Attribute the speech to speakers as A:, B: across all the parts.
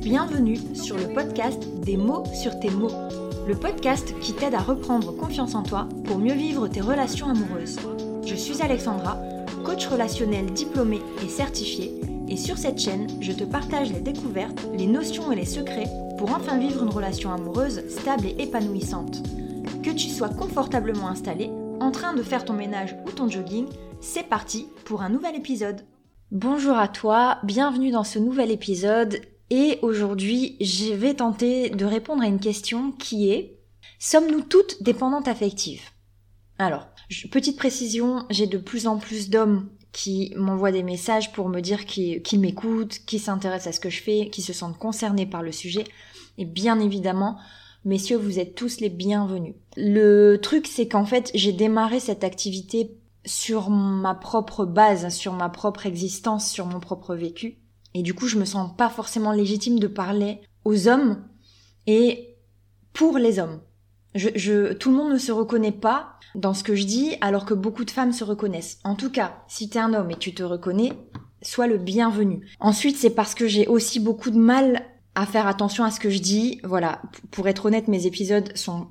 A: Bienvenue sur le podcast Des mots sur tes mots, le podcast qui t'aide à reprendre confiance en toi pour mieux vivre tes relations amoureuses. Je suis Alexandra, coach relationnel diplômée et certifiée, et sur cette chaîne, je te partage les découvertes, les notions et les secrets pour enfin vivre une relation amoureuse stable et épanouissante. Que tu sois confortablement installé, en train de faire ton ménage ou ton jogging, c'est parti pour un nouvel épisode. Bonjour à toi, bienvenue dans ce nouvel épisode et aujourd'hui je vais tenter de répondre à une question qui est Sommes-nous toutes dépendantes affectives? Alors, petite précision, j'ai de plus en plus d'hommes qui m'envoient des messages pour me dire qu'ils m'écoutent, qui s'intéressent à ce que je fais, qui se sentent concernés par le sujet. Et bien évidemment, messieurs, vous êtes tous les bienvenus. Le truc, c'est qu'en fait, j'ai démarré cette activité sur ma propre base, sur ma propre existence, sur mon propre vécu. Et du coup, je me sens pas forcément légitime de parler aux hommes et pour les hommes. Je, je, tout le monde ne se reconnaît pas dans ce que je dis alors que beaucoup de femmes se reconnaissent. En tout cas, si t'es un homme et tu te reconnais, sois le bienvenu. Ensuite, c'est parce que j'ai aussi beaucoup de mal à faire attention à ce que je dis. Voilà, pour être honnête, mes épisodes sont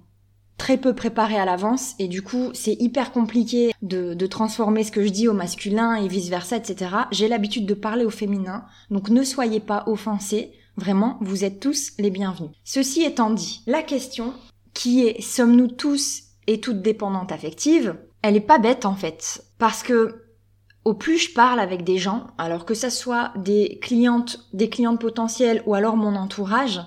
A: très peu préparés à l'avance et du coup c'est hyper compliqué de, transformer ce que je dis au masculin et vice versa etc. J'ai l'habitude de parler au féminin donc ne soyez pas offensés, vraiment vous êtes tous les bienvenus. Ceci étant dit, la question qui est sommes-nous tous et toutes dépendantes affectives, elle est pas bête en fait parce que au plus je parle avec des gens, alors que ça soit des clientes, des clientes potentielles ou alors mon entourage,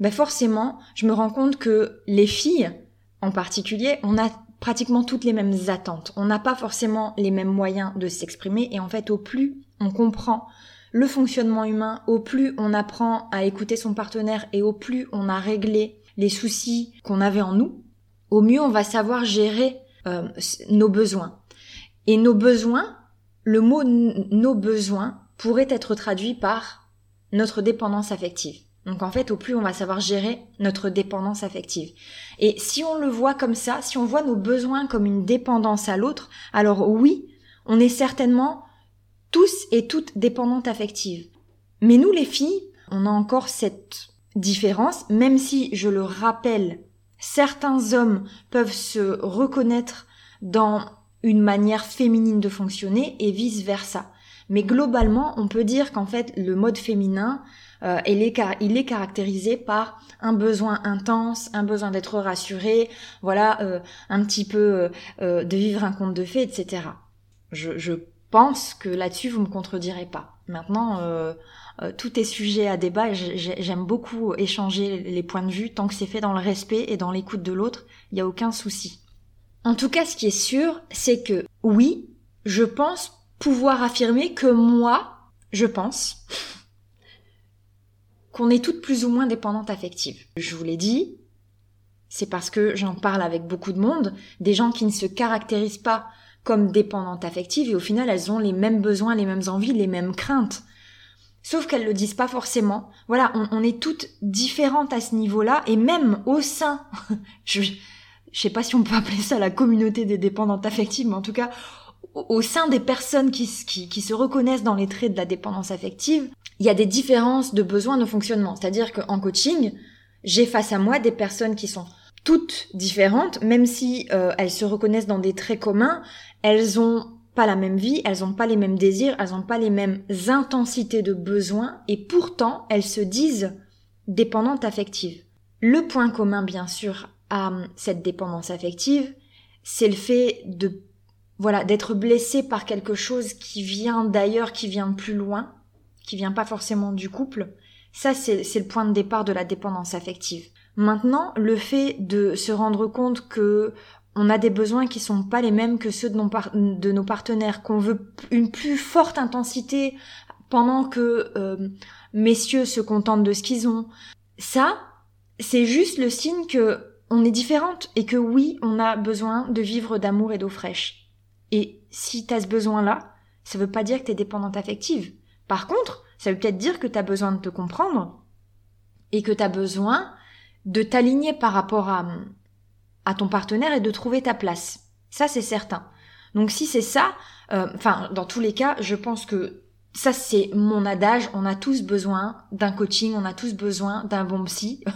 A: ben forcément, je me rends compte que les filles, en particulier, on a pratiquement toutes les mêmes attentes. On n'a pas forcément les mêmes moyens de s'exprimer et en fait, au plus on comprend le fonctionnement humain, au plus on apprend à écouter son partenaire et au plus on a réglé les soucis qu'on avait en nous, au mieux on va savoir gérer euh, nos besoins. Et nos besoins, le mot nos besoins pourrait être traduit par notre dépendance affective. Donc en fait, au plus on va savoir gérer notre dépendance affective. Et si on le voit comme ça, si on voit nos besoins comme une dépendance à l'autre, alors oui, on est certainement tous et toutes dépendantes affectives. Mais nous les filles, on a encore cette différence, même si je le rappelle, certains hommes peuvent se reconnaître dans une manière féminine de fonctionner et vice versa. Mais globalement, on peut dire qu'en fait, le mode féminin, euh, il, est caractérisé par un besoin intense, un besoin d'être rassuré, voilà, euh, un petit peu euh, de vivre un conte de fées, etc. Je, je pense que là-dessus, vous me contredirez pas. Maintenant, tout est sujet à débat. J'aime beaucoup échanger les points de vue tant que c'est fait dans le respect et dans l'écoute de l'autre. Il n'y a aucun souci. En tout cas, ce qui est sûr, c'est que oui, je pense pouvoir affirmer que moi, je pense qu'on est toutes plus ou moins dépendantes affectives. Je vous l'ai dit, c'est parce que j'en parle avec beaucoup de monde, des gens qui ne se caractérisent pas comme dépendantes affectives et au final elles ont les mêmes besoins, les mêmes envies, les mêmes craintes. Sauf qu'elles le disent pas forcément. Voilà, on, est toutes différentes à ce niveau-là et même au sein, je sais pas si on peut appeler ça la communauté des dépendantes affectives, mais en tout cas, au sein des personnes qui, se reconnaissent dans les traits de la dépendance affective, il y a des différences de besoins de fonctionnement. C'est-à-dire qu'en coaching, j'ai face à moi des personnes qui sont toutes différentes, même si euh, elles se reconnaissent dans des traits communs, elles ont pas la même vie, elles ont pas les mêmes désirs, elles ont pas les mêmes intensités de besoins, et pourtant elles se disent dépendantes affectives. Le point commun, bien sûr, cette dépendance affective, c'est le fait de voilà d'être blessé par quelque chose qui vient d'ailleurs, qui vient plus loin, qui vient pas forcément du couple. Ça, c'est le point de départ de la dépendance affective. Maintenant, le fait de se rendre compte que on a des besoins qui sont pas les mêmes que ceux de nos, de nos partenaires, qu'on veut une plus forte intensité pendant que euh, messieurs se contentent de ce qu'ils ont. Ça, c'est juste le signe que on est différente et que oui, on a besoin de vivre d'amour et d'eau fraîche. Et si tu as ce besoin-là, ça veut pas dire que tu es dépendante affective. Par contre, ça veut peut-être dire que tu as besoin de te comprendre et que tu as besoin de t'aligner par rapport à, à ton partenaire et de trouver ta place. Ça, c'est certain. Donc si c'est ça, euh, enfin dans tous les cas, je pense que ça c'est mon adage, on a tous besoin d'un coaching, on a tous besoin d'un bon psy.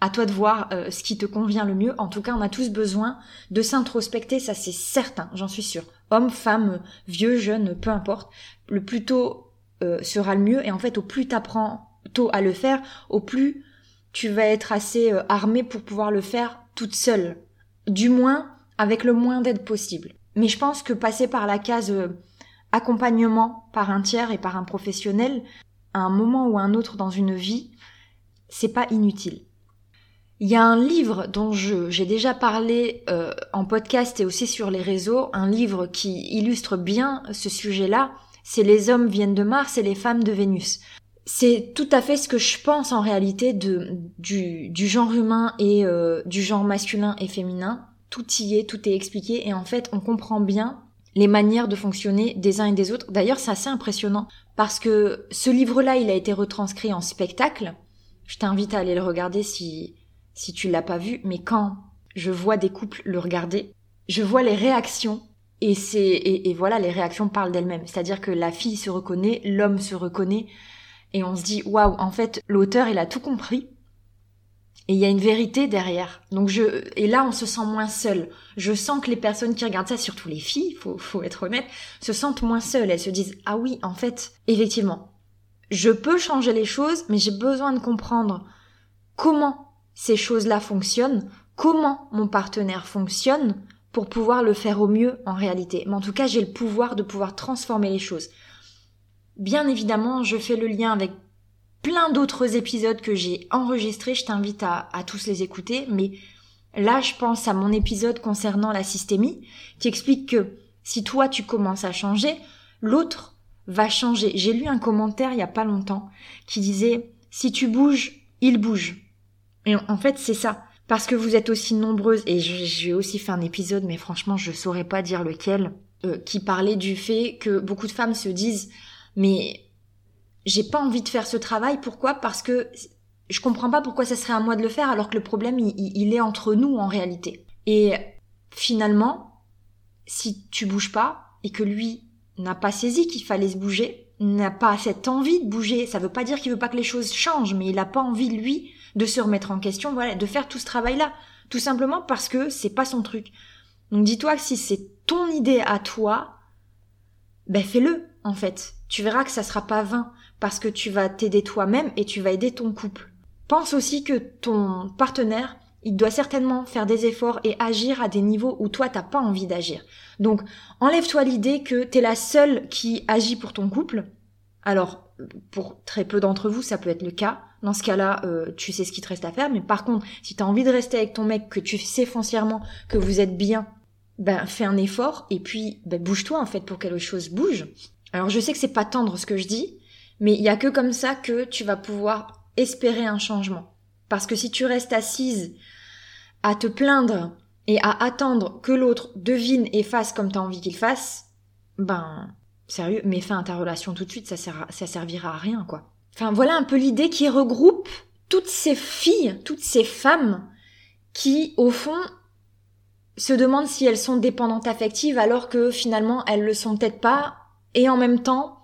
A: à toi de voir euh, ce qui te convient le mieux. En tout cas, on a tous besoin de s'introspecter, ça c'est certain, j'en suis sûre. Homme, femme, vieux, jeune, peu importe. Le plus tôt euh, sera le mieux. Et en fait, au plus t'apprends tôt à le faire, au plus tu vas être assez euh, armé pour pouvoir le faire toute seule. Du moins, avec le moins d'aide possible. Mais je pense que passer par la case accompagnement par un tiers et par un professionnel, à un moment ou un autre dans une vie, c'est pas inutile. Il y a un livre dont j'ai déjà parlé euh, en podcast et aussi sur les réseaux, un livre qui illustre bien ce sujet-là, c'est Les hommes viennent de Mars et les femmes de Vénus. C'est tout à fait ce que je pense en réalité de, du, du genre humain et euh, du genre masculin et féminin. Tout y est, tout est expliqué et en fait on comprend bien les manières de fonctionner des uns et des autres. D'ailleurs c'est assez impressionnant parce que ce livre-là il a été retranscrit en spectacle. Je t'invite à aller le regarder si si tu l'as pas vu, mais quand je vois des couples le regarder, je vois les réactions et c'est et, voilà les réactions parlent d'elles-mêmes. C'est-à-dire que la fille se reconnaît, l'homme se reconnaît et on se dit waouh en fait l'auteur il a tout compris et il y a une vérité derrière. Donc je et là on se sent moins seul. Je sens que les personnes qui regardent ça, surtout les filles, faut faut être honnête, se sentent moins seules. Elles se disent ah oui en fait effectivement je peux changer les choses, mais j'ai besoin de comprendre comment ces choses-là fonctionnent, comment mon partenaire fonctionne pour pouvoir le faire au mieux en réalité. Mais en tout cas, j'ai le pouvoir de pouvoir transformer les choses. Bien évidemment, je fais le lien avec plein d'autres épisodes que j'ai enregistrés, je t'invite à, tous les écouter, mais là je pense à mon épisode concernant la systémie, qui explique que si toi tu commences à changer, l'autre va changer. J'ai lu un commentaire il y a pas longtemps qui disait si tu bouges, il bouge. Et en fait, c'est ça. Parce que vous êtes aussi nombreuses, et j'ai aussi fait un épisode, mais franchement, je saurais pas dire lequel, euh, qui parlait du fait que beaucoup de femmes se disent, mais j'ai pas envie de faire ce travail. Pourquoi? Parce que je comprends pas pourquoi ça serait à moi de le faire, alors que le problème, il, est entre nous en réalité. Et finalement, si tu bouges pas, et que lui n'a pas saisi qu'il fallait se bouger, n'a pas cette envie de bouger, ça veut pas dire qu'il veut pas que les choses changent, mais il a pas envie, lui, de se remettre en question, voilà, de faire tout ce travail-là. Tout simplement parce que c'est pas son truc. Donc dis-toi que si c'est ton idée à toi, ben fais-le, en fait. Tu verras que ça sera pas vain, parce que tu vas t'aider toi-même et tu vas aider ton couple. Pense aussi que ton partenaire, il doit certainement faire des efforts et agir à des niveaux où toi t'as pas envie d'agir. Donc, enlève-toi l'idée que t'es la seule qui agit pour ton couple. Alors, pour très peu d'entre vous, ça peut être le cas. Dans ce cas-là, euh, tu sais ce qu'il te reste à faire. Mais par contre, si tu as envie de rester avec ton mec, que tu sais foncièrement que vous êtes bien, ben fais un effort et puis ben, bouge-toi en fait pour que les choses bougent. Alors je sais que c'est pas tendre ce que je dis, mais il y a que comme ça que tu vas pouvoir espérer un changement. Parce que si tu restes assise à te plaindre et à attendre que l'autre devine et fasse comme tu as envie qu'il fasse, ben sérieux, mets fin à ta relation tout de suite, ça, ça servira à rien, quoi. Enfin, voilà un peu l'idée qui regroupe toutes ces filles, toutes ces femmes qui, au fond, se demandent si elles sont dépendantes affectives alors que finalement elles le sont peut-être pas, et en même temps,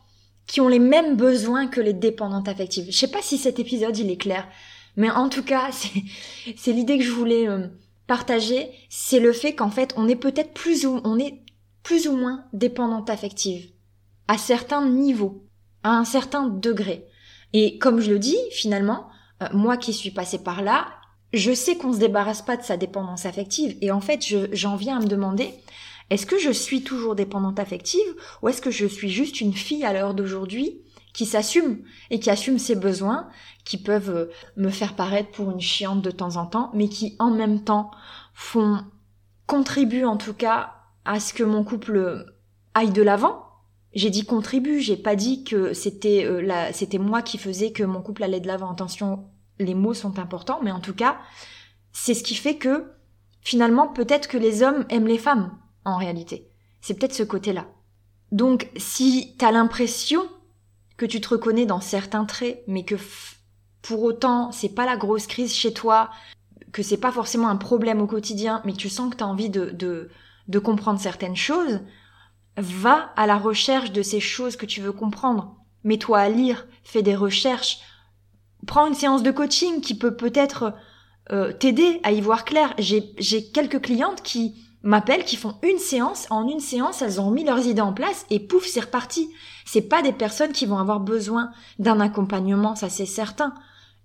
A: qui ont les mêmes besoins que les dépendantes affectives. Je sais pas si cet épisode il est clair, mais en tout cas, c'est l'idée que je voulais euh, partager, c'est le fait qu'en fait, on est peut-être plus ou on est plus ou moins dépendante affective à certains niveaux, à un certain degré. Et comme je le dis, finalement, euh, moi qui suis passée par là, je sais qu'on se débarrasse pas de sa dépendance affective. Et en fait, j'en viens à me demander, est-ce que je suis toujours dépendante affective ou est-ce que je suis juste une fille à l'heure d'aujourd'hui qui s'assume et qui assume ses besoins, qui peuvent euh, me faire paraître pour une chiante de temps en temps, mais qui en même temps font contribuent en tout cas à ce que mon couple aille de l'avant? J'ai dit contribue, j'ai pas dit que c'était euh, c'était moi qui faisais que mon couple allait de l'avant. Attention, les mots sont importants, mais en tout cas, c'est ce qui fait que finalement peut-être que les hommes aiment les femmes en réalité. C'est peut-être ce côté-là. Donc si t'as l'impression que tu te reconnais dans certains traits, mais que pour autant c'est pas la grosse crise chez toi, que c'est pas forcément un problème au quotidien, mais tu sens que t'as envie de, de, de comprendre certaines choses, Va à la recherche de ces choses que tu veux comprendre. Mets-toi à lire, fais des recherches. Prends une séance de coaching qui peut peut-être euh, t'aider à y voir clair. J'ai quelques clientes qui m'appellent, qui font une séance. En une séance, elles ont mis leurs idées en place et pouf, c'est reparti. C'est pas des personnes qui vont avoir besoin d'un accompagnement, ça c'est certain.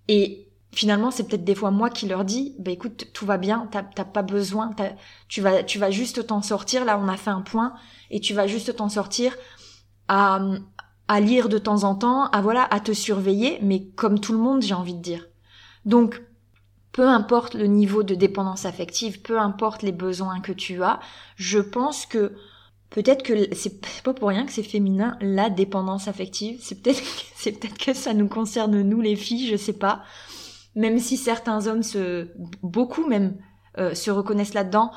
A: Et finalement, c'est peut-être des fois moi qui leur dis, bah écoute, tout va bien, t'as pas besoin, tu vas, tu vas juste t'en sortir. Là, on a fait un point et tu vas juste t'en sortir à, à lire de temps en temps, à voilà, à te surveiller, mais comme tout le monde, j'ai envie de dire. Donc, peu importe le niveau de dépendance affective, peu importe les besoins que tu as, je pense que peut-être que c'est pas pour rien que c'est féminin la dépendance affective. C'est peut-être que ça nous concerne nous les filles, je sais pas. Même si certains hommes beaucoup même euh, se reconnaissent là-dedans,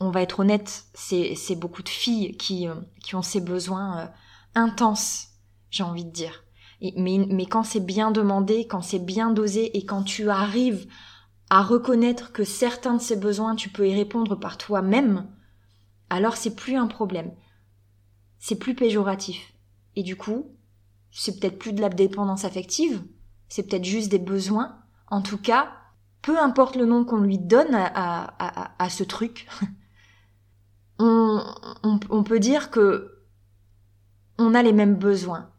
A: on va être honnête, c'est beaucoup de filles qui euh, ont ces besoins euh, intenses, j'ai envie de dire. Mais mais quand c'est bien demandé, quand c'est bien dosé et quand tu arrives à reconnaître que certains de ces besoins tu peux y répondre par toi-même, alors c'est plus un problème. C'est plus péjoratif. Et du coup, c'est peut-être plus de la dépendance affective, c'est peut-être juste des besoins. En tout cas, peu importe le nom qu'on lui donne à, ce truc, on, on peut dire que on a les mêmes besoins.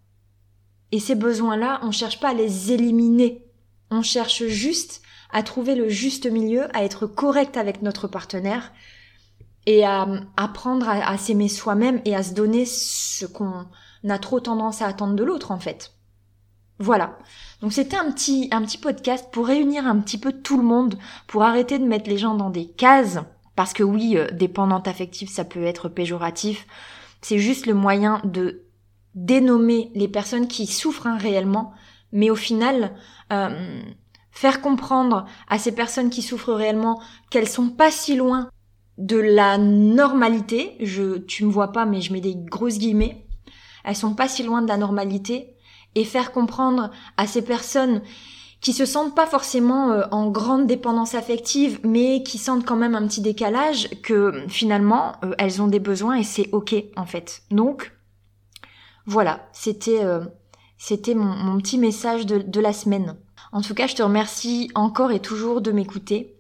A: Et ces besoins-là, on cherche pas à les éliminer. On cherche juste à trouver le juste milieu, à être correct avec notre partenaire, et à apprendre à, s'aimer soi-même et à se donner ce qu'on a trop tendance à attendre de l'autre en fait. Voilà. Donc c'était un petit un petit podcast pour réunir un petit peu tout le monde, pour arrêter de mettre les gens dans des cases parce que oui, euh, dépendante affective ça peut être péjoratif. C'est juste le moyen de dénommer les personnes qui souffrent hein, réellement, mais au final euh, faire comprendre à ces personnes qui souffrent réellement qu'elles sont pas si loin de la normalité. Je, tu me vois pas, mais je mets des grosses guillemets. Elles sont pas si loin de la normalité et faire comprendre à ces personnes qui se sentent pas forcément euh, en grande dépendance affective, mais qui sentent quand même un petit décalage, que finalement euh, elles ont des besoins et c'est ok en fait. Donc voilà, c'était euh, c'était mon, petit message de la semaine. En tout cas, je te remercie encore et toujours de m'écouter.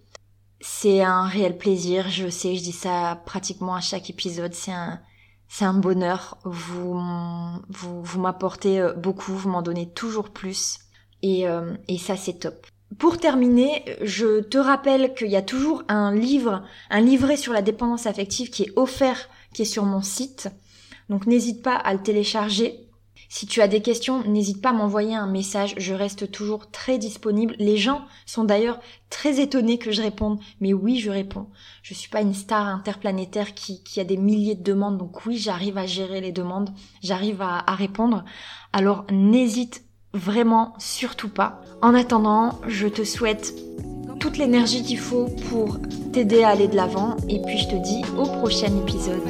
A: C'est un réel plaisir, je sais, je dis ça pratiquement à chaque épisode, c'est un, c'est un bonheur. Vous, vous, vous m'apportez euh, beaucoup, vous m'en donnez toujours plus. Et, euh, et ça, c'est top. Pour terminer, je te rappelle qu'il y a toujours un livre, un livret sur la dépendance affective qui est offert, qui est sur mon site. Donc n'hésite pas à le télécharger. Si tu as des questions, n'hésite pas à m'envoyer un message, je reste toujours très disponible. Les gens sont d'ailleurs très étonnés que je réponde, mais oui, je réponds. Je suis pas une star interplanétaire qui, a des milliers de demandes, donc oui, j'arrive à gérer les demandes, j'arrive à répondre. Alors n'hésite vraiment surtout pas. En attendant, je te souhaite toute l'énergie qu'il faut pour t'aider à aller de l'avant et puis je te dis au prochain épisode.